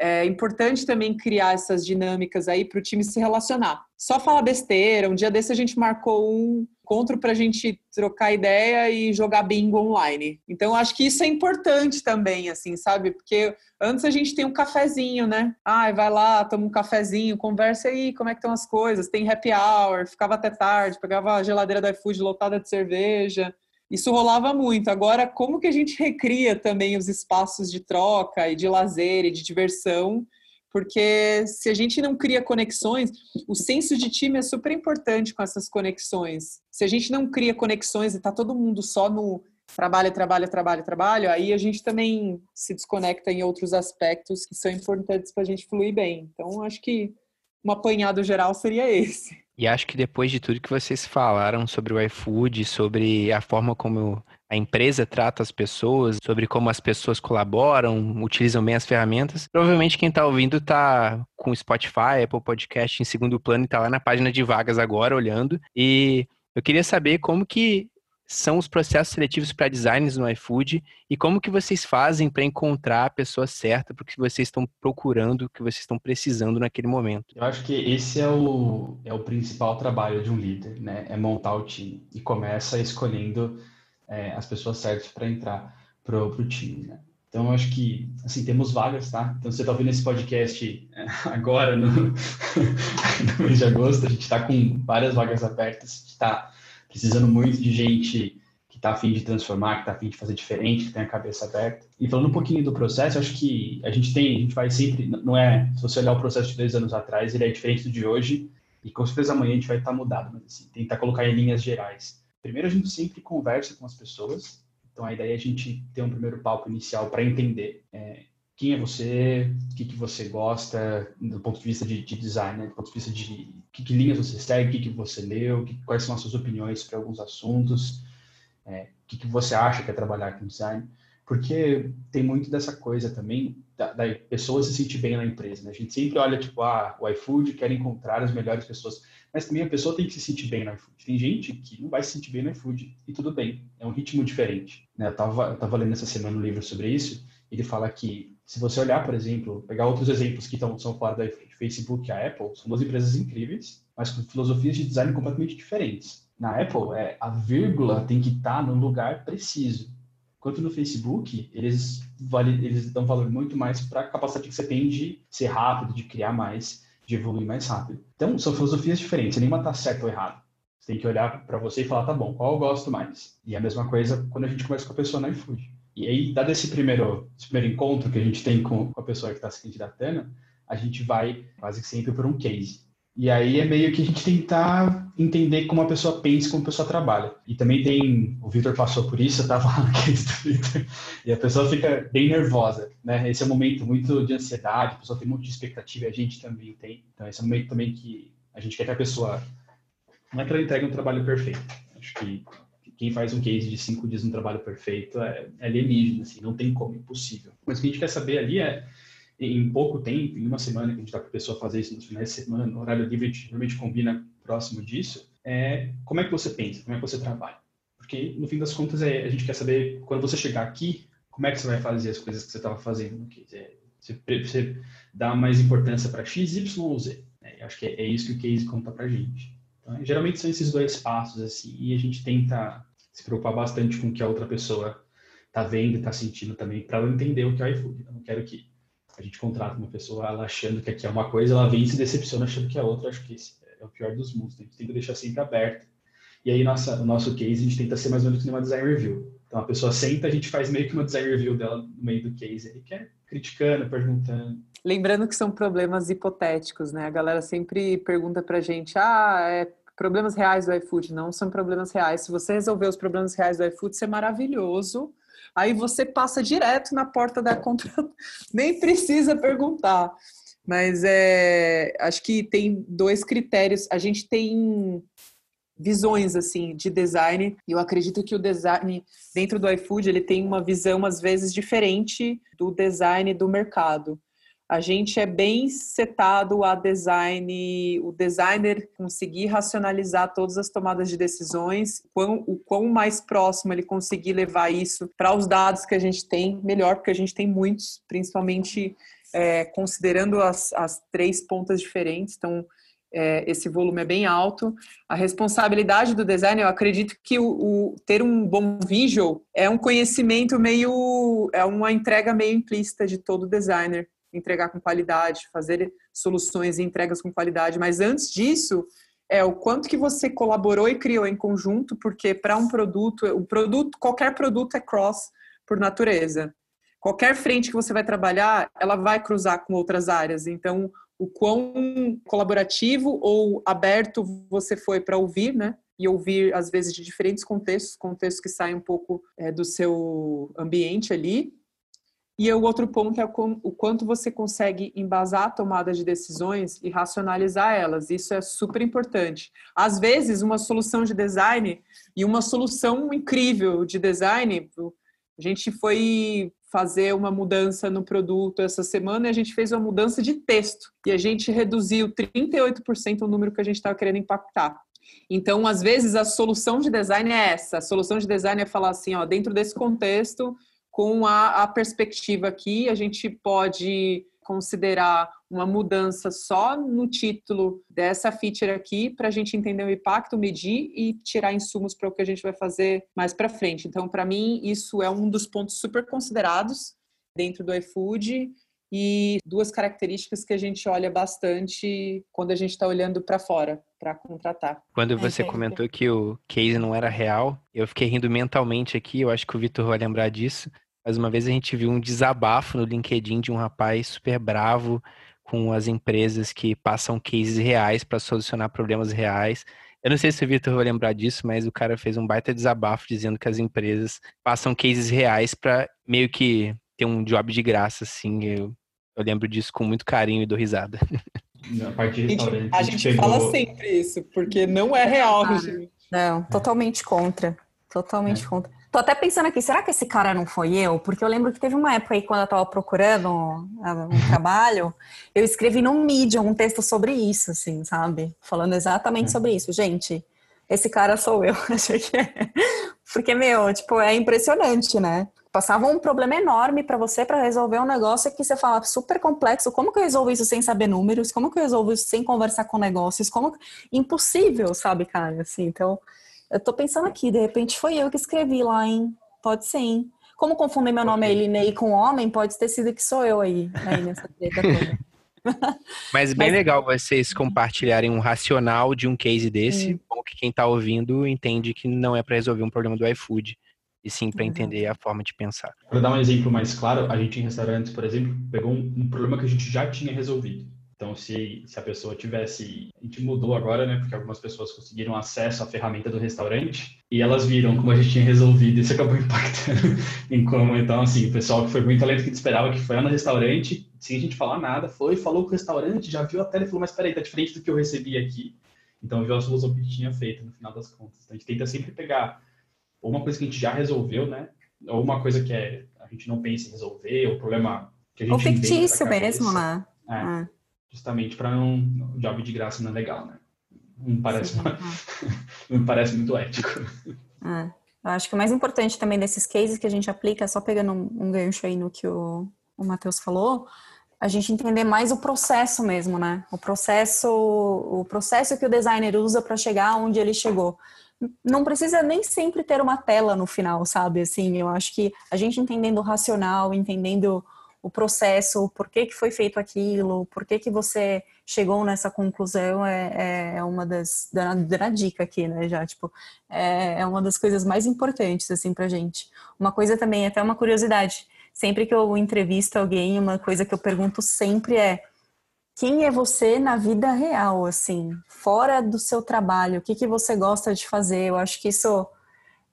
é importante também criar essas dinâmicas aí para o time se relacionar. Só falar besteira. Um dia desse a gente marcou um encontro para a gente trocar ideia e jogar bingo online. Então acho que isso é importante também, assim, sabe? Porque antes a gente tem um cafezinho, né? Ai, vai lá, toma um cafezinho, conversa aí, como é que estão as coisas? Tem happy hour, ficava até tarde, pegava a geladeira da iFood lotada de cerveja. Isso rolava muito. Agora, como que a gente recria também os espaços de troca e de lazer e de diversão? Porque se a gente não cria conexões, o senso de time é super importante com essas conexões. Se a gente não cria conexões e está todo mundo só no trabalho, trabalho, trabalho, trabalho, aí a gente também se desconecta em outros aspectos que são importantes para a gente fluir bem. Então, acho que um apanhado geral seria esse. E acho que depois de tudo que vocês falaram sobre o iFood, sobre a forma como a empresa trata as pessoas, sobre como as pessoas colaboram, utilizam bem as ferramentas, provavelmente quem está ouvindo está com Spotify, Apple Podcast em segundo plano e está lá na página de vagas agora olhando. E eu queria saber como que são os processos seletivos para designers no iFood e como que vocês fazem para encontrar a pessoa certa para o que vocês estão procurando, o que vocês estão precisando naquele momento? Eu acho que esse é o, é o principal trabalho de um líder, né? É montar o time e começa escolhendo é, as pessoas certas para entrar pro, o time, né? Então, eu acho que, assim, temos vagas, tá? Então, você está ouvindo esse podcast é, agora, no, no mês de agosto, a gente está com várias vagas abertas, está precisando muito de gente que está afim de transformar, que está afim de fazer diferente, que tem a cabeça aberta. E falando um pouquinho do processo, acho que a gente tem, a gente vai sempre, não é, se você olhar o processo de dois anos atrás, ele é diferente do de hoje, e com certeza amanhã a gente vai estar tá mudado, mas assim, tentar colocar em linhas gerais. Primeiro, a gente sempre conversa com as pessoas, então a ideia é a gente ter um primeiro palco inicial para entender é, quem é você, o que, que você gosta do ponto de vista de, de design, né? do ponto de vista de que, que linhas você segue, o que, que você leu, que, quais são as suas opiniões para alguns assuntos, é, o que, que você acha que é trabalhar com design, porque tem muito dessa coisa também da, da pessoa se sentir bem na empresa. Né? A gente sempre olha, tipo, ah, o iFood quer encontrar as melhores pessoas, mas também a pessoa tem que se sentir bem no iFood. Tem gente que não vai se sentir bem no iFood, e tudo bem, é um ritmo diferente. Né? Eu estava eu tava lendo essa semana um livro sobre isso, ele fala que se você olhar, por exemplo, pegar outros exemplos que estão, são fora da Facebook e a Apple, são duas empresas incríveis, mas com filosofias de design completamente diferentes. Na Apple, é, a vírgula tem que estar tá no lugar preciso. Enquanto no Facebook, eles, vale, eles dão valor muito mais para a capacidade que você tem de ser rápido, de criar mais, de evoluir mais rápido. Então, são filosofias diferentes, nenhuma está certo ou errado. Você tem que olhar para você e falar, tá bom, qual eu gosto mais? E a mesma coisa quando a gente conversa com a pessoa no iFood. E aí, dado esse primeiro, esse primeiro encontro que a gente tem com, com a pessoa que está se candidatando, a gente vai quase sempre por um case. E aí é meio que a gente tentar entender como a pessoa pensa, como a pessoa trabalha. E também tem, o Victor passou por isso, eu estava lá no case do Victor, e a pessoa fica bem nervosa, né? Esse é um momento muito de ansiedade, a pessoa tem muito de expectativa e a gente também tem. Então esse é um momento também que a gente quer que a pessoa, não é que ela entregue um trabalho perfeito, acho que quem faz um case de cinco dias no trabalho perfeito é, é alienígena, assim, não tem como, impossível. Mas o que a gente quer saber ali é, em pouco tempo, em uma semana que a gente está com a pessoa fazer isso nos finais de semana, no horário livre, normalmente combina próximo disso, é como é que você pensa, como é que você trabalha. Porque, no fim das contas, é, a gente quer saber, quando você chegar aqui, como é que você vai fazer as coisas que você estava fazendo case. É, você, você dá mais importância para X, Y ou Z. Né? acho que é, é, isso que o case conta para a gente. Então, geralmente são esses dois passos, assim, e a gente tenta se preocupar bastante com o que a outra pessoa está vendo e está sentindo também, para ela entender o que é o iFood. Eu não quero que a gente contrate uma pessoa ela achando que aqui é uma coisa, ela vem e se decepciona achando que é outra. Acho que esse é o pior dos mundos. A gente tem que deixar sempre aberto. E aí, nossa, o nosso case, a gente tenta ser mais ou menos uma design review. Então, a pessoa senta, a gente faz meio que uma design review dela no meio do case, aí, que é criticando, perguntando. Lembrando que são problemas hipotéticos, né? A galera sempre pergunta pra gente, ah, é problemas reais do iFood não são problemas reais. Se você resolver os problemas reais do iFood, isso é maravilhoso. Aí você passa direto na porta da compra, nem precisa perguntar. Mas é, acho que tem dois critérios. A gente tem visões assim de design. E eu acredito que o design dentro do iFood ele tem uma visão às vezes diferente do design do mercado. A gente é bem setado a design, o designer conseguir racionalizar todas as tomadas de decisões, quão, o quão mais próximo ele conseguir levar isso para os dados que a gente tem, melhor, porque a gente tem muitos, principalmente é, considerando as, as três pontas diferentes. Então, é, esse volume é bem alto. A responsabilidade do design, eu acredito que o, o, ter um bom visual é um conhecimento meio, é uma entrega meio implícita de todo designer, entregar com qualidade, fazer soluções e entregas com qualidade. Mas antes disso, é o quanto que você colaborou e criou em conjunto, porque para um produto, o produto, qualquer produto é cross por natureza. Qualquer frente que você vai trabalhar, ela vai cruzar com outras áreas. Então, o quão colaborativo ou aberto você foi para ouvir, né? E ouvir, às vezes, de diferentes contextos, contextos que saem um pouco é, do seu ambiente ali. E o outro ponto é o quanto você consegue embasar a tomada de decisões e racionalizar elas. Isso é super importante. Às vezes, uma solução de design e uma solução incrível de design, a gente foi fazer uma mudança no produto essa semana e a gente fez uma mudança de texto e a gente reduziu 38% o número que a gente estava querendo impactar. Então, às vezes, a solução de design é essa. A solução de design é falar assim, ó, dentro desse contexto, com a, a perspectiva aqui, a gente pode considerar uma mudança só no título dessa feature aqui para a gente entender o impacto, medir e tirar insumos para o que a gente vai fazer mais para frente. Então, para mim, isso é um dos pontos super considerados dentro do iFood e duas características que a gente olha bastante quando a gente está olhando para fora para contratar. Quando você é, comentou que o case não era real, eu fiquei rindo mentalmente aqui. Eu acho que o Vitor vai lembrar disso. Mas uma vez a gente viu um desabafo no LinkedIn de um rapaz super bravo com as empresas que passam cases reais para solucionar problemas reais. Eu não sei se o Vitor vai lembrar disso, mas o cara fez um baita desabafo dizendo que as empresas passam cases reais para meio que ter um job de graça, assim. Eu, eu lembro disso com muito carinho e dou risada. A, parte de a gente, pegou... fala sempre isso, porque não é real. Não, totalmente contra. Totalmente é. contra. Tô até pensando aqui, será que esse cara não foi eu? Porque eu lembro que teve uma época aí, quando eu tava procurando um, um trabalho, eu escrevi no Medium um texto sobre isso, assim, sabe? Falando exatamente hum. sobre isso. Gente, esse cara sou eu. Achei que é. Porque, meu, tipo, é impressionante, né? Passava um problema enorme para você para resolver um negócio que você fala super complexo. Como que eu resolvo isso sem saber números? Como que eu resolvo isso sem conversar com negócios? Como impossível, sabe, cara? Assim, então, eu tô pensando aqui, de repente foi eu que escrevi lá, hein? Pode ser, hein? Como confundir meu nome Elinei com homem, pode ter sido que sou eu aí, aí nessa treta toda. Mas bem Mas... legal vocês compartilharem um racional de um case desse, hum. bom que quem tá ouvindo entende que não é para resolver um problema do iFood, e sim para entender a forma de pensar. Para dar um exemplo mais claro, a gente em restaurantes, por exemplo, pegou um, um problema que a gente já tinha resolvido. Então, se, se a pessoa tivesse. A gente mudou agora, né? Porque algumas pessoas conseguiram acesso à ferramenta do restaurante e elas viram como a gente tinha resolvido e isso acabou impactando em como. Então, assim, o pessoal que foi muito além do que esperava, que foi lá no restaurante, sem a gente falar nada, foi, falou com o restaurante, já viu a tela e falou: Mas peraí, tá diferente do que eu recebi aqui. Então, viu a solução que a gente tinha feito no final das contas. Então, a gente tenta sempre pegar ou uma coisa que a gente já resolveu, né? Ou uma coisa que é, a gente não pensa em resolver, ou problema que a gente. Ou fictício mesmo, né? É. Ah justamente para não job de graça não é legal, né? Não parece, Sim, não parece muito ético. É. Eu acho que o mais importante também desses cases que a gente aplica, só pegando um, um gancho aí no que o, o Matheus falou, a gente entender mais o processo mesmo, né? O processo, o processo que o designer usa para chegar onde ele chegou. Não precisa nem sempre ter uma tela no final, sabe? Assim, eu acho que a gente entendendo o racional, entendendo o processo, por que, que foi feito aquilo, por que, que você chegou nessa conclusão é, é uma das dando dica aqui, né? Já tipo é, é uma das coisas mais importantes assim para gente. Uma coisa também até uma curiosidade. Sempre que eu entrevisto alguém, uma coisa que eu pergunto sempre é quem é você na vida real, assim, fora do seu trabalho? O que que você gosta de fazer? Eu acho que isso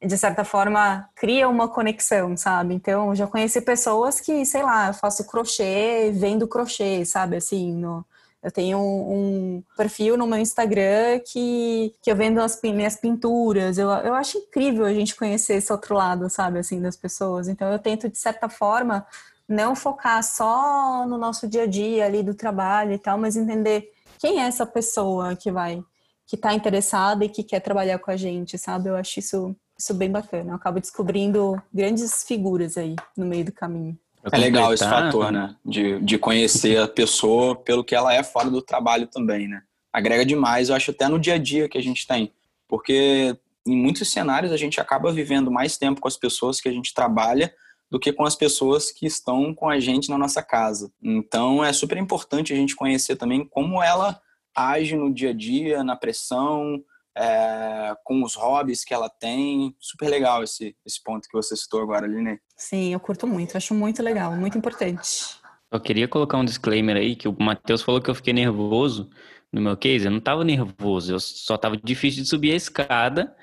de certa forma, cria uma conexão, sabe? Então, já conheci pessoas que, sei lá, eu faço crochê, vendo crochê, sabe? Assim, no, eu tenho um, um, perfil no meu Instagram que, que eu vendo as minhas pinturas. Eu, eu acho incrível a gente conhecer esse outro lado, sabe, assim, das pessoas. Então, eu tento, de certa forma, não focar só no nosso dia a dia ali do trabalho e tal, mas entender quem é essa pessoa que vai, que está interessada e que quer trabalhar com a gente, sabe? Eu acho isso, isso bem bacana. Eu acabo descobrindo grandes figuras aí no meio do caminho. É legal esse fator, né? De, de conhecer a pessoa pelo que ela é fora do trabalho também, né? Agrega demais, eu acho, até no dia a dia que a gente tem. Porque em muitos cenários a gente acaba vivendo mais tempo com as pessoas que a gente trabalha do que com as pessoas que estão com a gente na nossa casa. Então é super importante a gente conhecer também como ela age no dia a dia, na pressão, é, com os hobbies que ela tem. Super legal esse, esse ponto que você citou agora, Aline. Sim, eu curto muito, acho muito legal, muito importante. Eu queria colocar um disclaimer aí, que o Matheus falou que eu fiquei nervoso no meu case. Eu não estava nervoso, eu só estava difícil de subir a escada.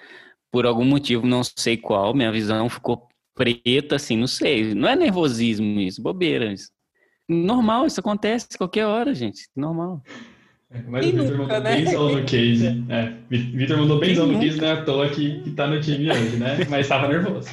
Por algum motivo, não sei qual, minha visão ficou preta, assim, não sei. Não é nervosismo isso, bobeira isso. Normal, isso acontece qualquer hora, gente. Normal. É, mas Quem o Vitor mandou né? benzão no case. É, Vitor mandou benzão no case, não é à toa que, que tá no time hoje, né? Mas estava nervoso.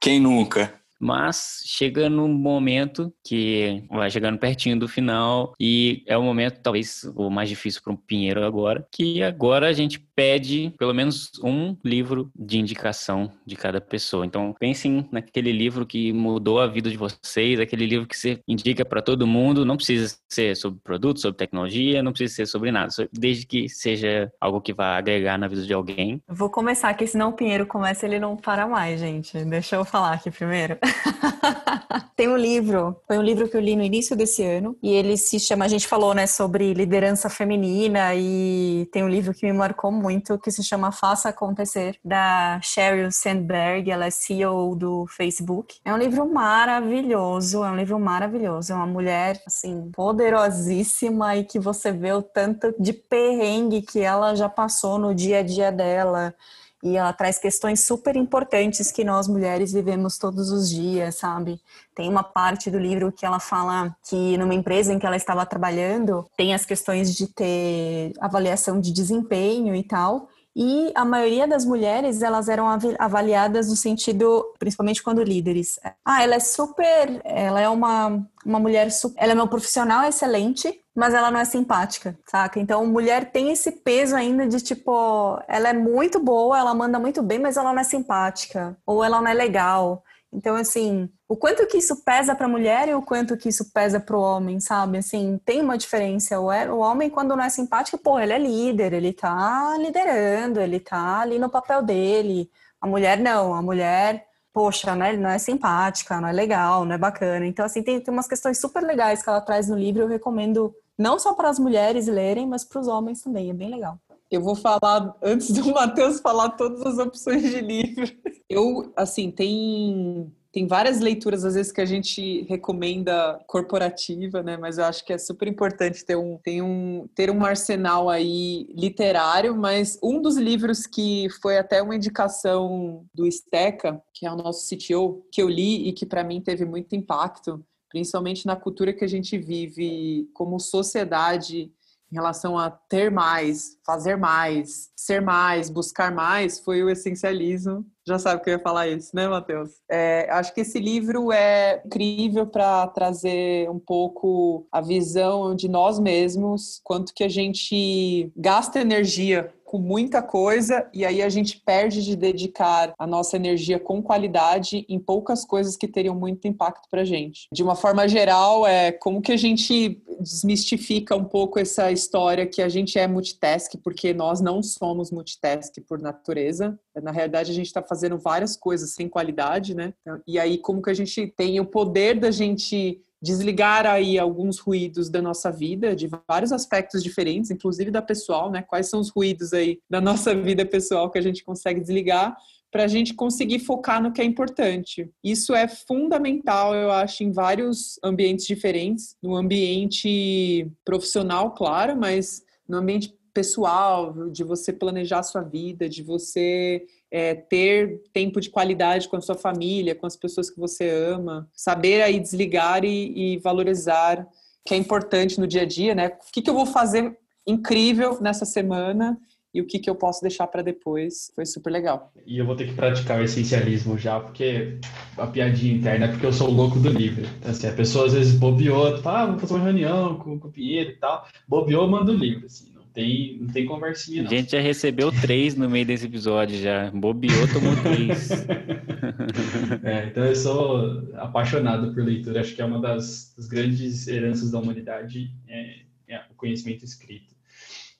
Quem nunca? Mas chega no momento que vai chegando pertinho do final e é o momento, talvez, o mais difícil para o Pinheiro agora, que agora a gente pede pelo menos um livro de indicação de cada pessoa. Então, pensem naquele livro que mudou a vida de vocês, aquele livro que você indica para todo mundo. Não precisa ser sobre produto, sobre tecnologia, não precisa ser sobre nada, desde que seja algo que vá agregar na vida de alguém. Vou começar, que senão o Pinheiro começa ele não para mais, gente. Deixa eu falar aqui primeiro. Tem um livro, foi um livro que eu li no início desse ano, e ele se chama, a gente falou, né, sobre liderança feminina, e tem um livro que me marcou muito, que se chama Faça Acontecer, da Sheryl Sandberg, ela é CEO do Facebook. É um livro maravilhoso, é um livro maravilhoso, é uma mulher, assim, poderosíssima e que você vê o tanto de perrengue que ela já passou no dia a dia dela, e ela traz questões super importantes que nós mulheres vivemos todos os dias, sabe? Tem uma parte do livro que ela fala que numa empresa em que ela estava trabalhando, tem as questões de ter avaliação de desempenho e tal, e a maioria das mulheres, elas eram avaliadas no sentido, principalmente quando líderes. Ah, ela é super, ela é uma, uma mulher, super, ela é uma profissional excelente, mas ela não é simpática, saca? Então, mulher tem esse peso ainda de tipo, ela é muito boa, ela manda muito bem, mas ela não é simpática, ou ela não é legal. Então, assim, o quanto que isso pesa para a mulher e o quanto que isso pesa para o homem, sabe? Assim, tem uma diferença. O, homem, quando não é simpático, pô, ele é líder, ele tá liderando, ele tá ali no papel dele. A mulher não, a mulher, poxa, né, não é simpática, não é legal, não é bacana. Então, assim, tem, tem umas questões super legais que ela traz no livro, eu recomendo não só para as mulheres lerem, mas para os homens também, é bem legal. Eu vou falar, antes do Matheus falar todas as opções de livro. Eu, assim, tem, tem várias leituras, às vezes, que a gente recomenda corporativa, né? Mas eu acho que é super importante ter um, ter um, ter um arsenal aí literário. Mas um dos livros que foi até uma indicação do Steca, que é o nosso CTO, que eu li e que para mim teve muito impacto, principalmente na cultura que a gente vive como sociedade em relação a ter mais, fazer mais, ser mais, buscar mais, foi o essencialismo. Já sabe que eu ia falar isso, né, Matheus? É, acho que esse livro é incrível para trazer um pouco a visão de nós mesmos, quanto que a gente gasta energia com muita coisa e aí a gente perde de dedicar a nossa energia com qualidade em poucas coisas que teriam muito impacto para gente. De uma forma geral, é como que a gente desmistifica um pouco essa história que a gente é multitask, porque nós não somos multitask por natureza. Na realidade, a gente está fazendo várias coisas sem qualidade, né? E aí, como que a gente tem o poder da gente desligar aí alguns ruídos da nossa vida, de vários aspectos diferentes, inclusive da pessoal, né? Quais são os ruídos aí da nossa vida pessoal que a gente consegue desligar para a gente conseguir focar no que é importante. Isso é fundamental, eu acho, em vários ambientes diferentes, no ambiente profissional, claro, mas no ambiente pessoal, de você planejar a sua vida, de você é, ter tempo de qualidade com a sua família, com as pessoas que você ama, saber aí desligar e, e valorizar, que é importante no dia a dia, né? O que, que eu vou fazer incrível nessa semana e o que, que eu posso deixar para depois. Foi super legal. E eu vou ter que praticar o essencialismo já, porque a piadinha interna é porque eu sou o louco do livro. Então, assim, a pessoa às vezes bobeou, fala, ah, vou fazer uma reunião com, com o Pinheiro e tal. Bobeou, manda o livro, assim. Não tem, não tem conversinha, não. A gente já recebeu três no meio desse episódio já. Bobeou, tomou três. é, então eu sou apaixonado por leitura. Acho que é uma das, das grandes heranças da humanidade, é, é o conhecimento escrito.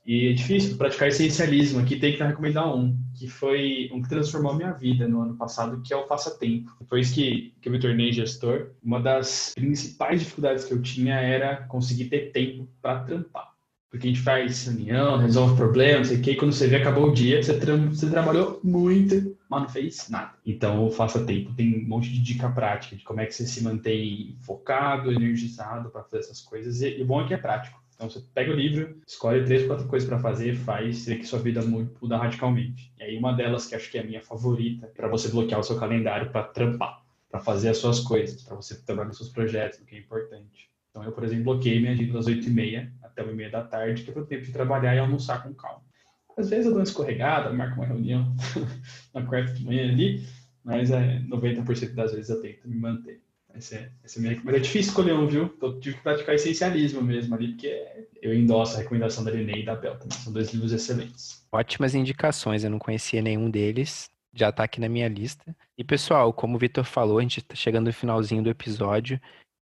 E é difícil praticar essencialismo. Aqui tem que recomendar um, que foi um que transformou a minha vida no ano passado, que é o passatempo. Depois que, que eu me tornei gestor, uma das principais dificuldades que eu tinha era conseguir ter tempo para trampar. Porque a gente faz reunião, resolve problemas, sei que, e quando você vê, acabou o dia, você, tra você trabalhou muito, mas não fez nada. Então, o Faça Tempo tem um monte de dica prática de como é que você se mantém focado, energizado para fazer essas coisas. E, e o bom é que é prático. Então você pega o livro, escolhe três, quatro coisas para fazer, faz, vê que sua vida muda radicalmente. E aí uma delas que acho que é a minha favorita, para você bloquear o seu calendário para trampar, para fazer as suas coisas, para você trabalhar nos seus projetos, o que é importante. Então eu, por exemplo, bloqueei minha agenda das oito e meia até uma e meia da tarde, que para o tempo de trabalhar e almoçar com calma. Às vezes eu dou uma escorregada, marco uma reunião na quarta de manhã ali, mas é, 90% das vezes eu tento me manter. Esse é, é meio... Mas é difícil escolher um, viu? Eu tive que praticar essencialismo mesmo ali, porque eu endosso a recomendação da Linei e da Bel também. São dois livros excelentes. Ótimas indicações, eu não conhecia nenhum deles. Já está aqui na minha lista. E pessoal, como o Vitor falou, a gente está chegando no finalzinho do episódio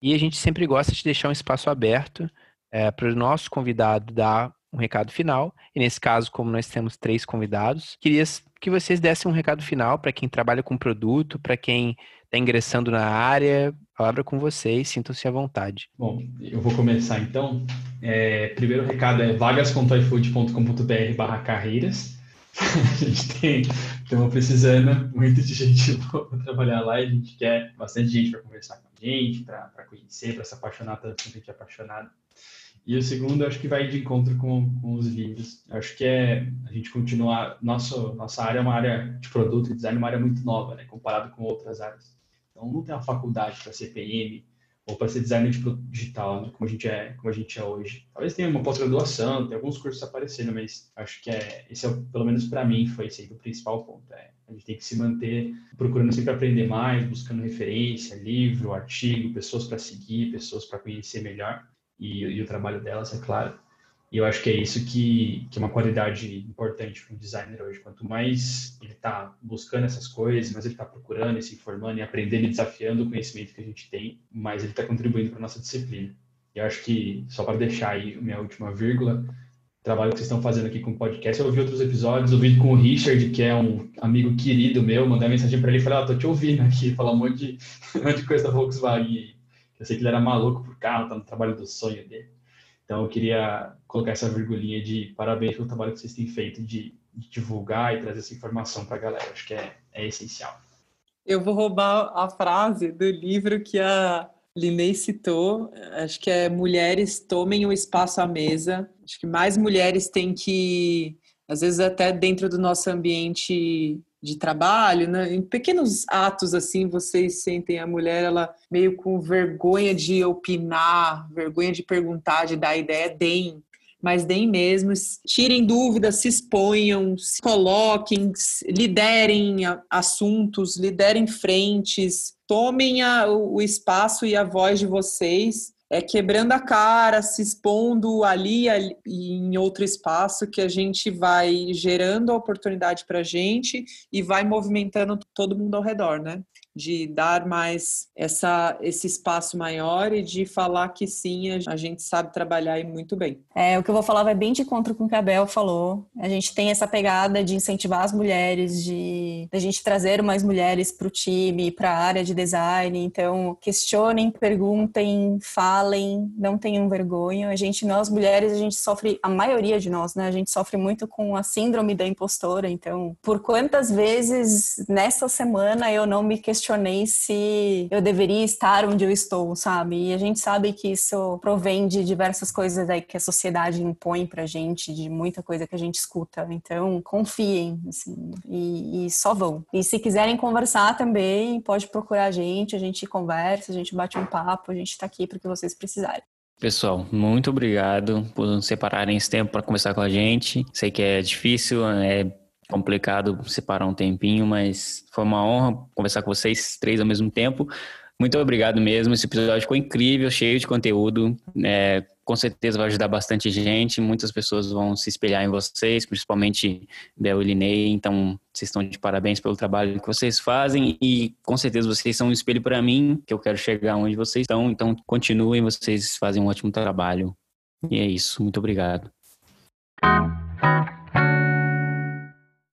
e a gente sempre gosta de deixar um espaço aberto é, para o nosso convidado dar um recado final. E nesse caso, como nós temos três convidados, queria que vocês dessem um recado final para quem trabalha com produto, para quem está ingressando na área. Palavra com vocês, sintam-se à vontade. Bom, eu vou começar então. É, primeiro recado é vagas.ifood.com.br barra carreiras. a gente tem, estamos precisando muito de gente para trabalhar lá e a gente quer bastante gente para conversar com a gente, para conhecer, para se apaixonar tanto quanto a gente é apaixonado. E o segundo, acho que vai de encontro com, com os livros. Acho que é a gente continuar. Nosso, nossa área é uma área de produto e design, uma área muito nova, né, comparado com outras áreas. Então, não tem uma faculdade para ser PM ou para ser designer de produto digital, né, como, a gente é, como a gente é hoje. Talvez tenha uma pós-graduação, tem alguns cursos aparecendo, mas acho que é, esse é, pelo menos para mim, foi aí o principal ponto. É, a gente tem que se manter procurando sempre aprender mais, buscando referência, livro, artigo, pessoas para seguir, pessoas para conhecer melhor e, e o trabalho delas, é claro. E eu acho que é isso que, que é uma qualidade importante para um designer hoje. Quanto mais ele está buscando essas coisas, mais ele está procurando, se informando e aprendendo e desafiando o conhecimento que a gente tem, mais ele está contribuindo para a nossa disciplina. E eu acho que, só para deixar aí minha última vírgula, o trabalho que vocês estão fazendo aqui com o podcast, eu ouvi outros episódios, ouvi com o Richard, que é um amigo querido meu, mandei mensagem para ele e falei, oh, tô te ouvindo aqui, falar um monte de, de coisa da Volkswagen. Eu sei que ele era maluco por carro, tá no trabalho do sonho dele. Então, eu queria colocar essa virgulinha de parabéns pelo trabalho que vocês têm feito de, de divulgar e trazer essa informação para a galera. Acho que é, é essencial. Eu vou roubar a frase do livro que a Linei citou. Acho que é Mulheres tomem o espaço à mesa. Acho que mais mulheres têm que, às vezes, até dentro do nosso ambiente de trabalho, né? em pequenos atos assim, vocês sentem a mulher ela meio com vergonha de opinar, vergonha de perguntar, de dar ideia, deem, mas deem mesmo, tirem dúvidas, se exponham, se coloquem, liderem assuntos, liderem frentes, tomem a, o espaço e a voz de vocês é quebrando a cara, se expondo ali, ali em outro espaço que a gente vai gerando a oportunidade para a gente e vai movimentando todo mundo ao redor, né? De dar mais essa, esse espaço maior e de falar que sim, a gente sabe trabalhar e muito bem. É, o que eu vou falar vai bem de encontro com o que a Bel falou. A gente tem essa pegada de incentivar as mulheres, de, a gente trazer mais mulheres para o time, para a área de design. Então, questionem, perguntem, falem, não tenham vergonha. A gente, nós mulheres, a gente sofre, a maioria de nós, né? A gente sofre muito com a síndrome da impostora. Então, por quantas vezes nessa semana eu não me questionei questionei se eu deveria estar onde eu estou, sabe? E a gente sabe que isso provém de diversas coisas aí que a sociedade impõe pra gente, de muita coisa que a gente escuta. Então, confiem, assim, e, e só vão. E se quiserem conversar também, pode procurar a gente, a gente conversa, a gente bate um papo, a gente tá aqui para que vocês precisarem. Pessoal, muito obrigado por separarem esse tempo para conversar com a gente. Sei que é difícil, é complicado separar um tempinho, mas foi uma honra conversar com vocês três ao mesmo tempo. Muito obrigado mesmo. Esse episódio ficou incrível, cheio de conteúdo. É, com certeza vai ajudar bastante gente. Muitas pessoas vão se espelhar em vocês, principalmente Bel e Linei. Então, vocês estão de parabéns pelo trabalho que vocês fazem e com certeza vocês são um espelho para mim, que eu quero chegar onde vocês estão. Então, continuem, vocês fazem um ótimo trabalho. E é isso. Muito obrigado.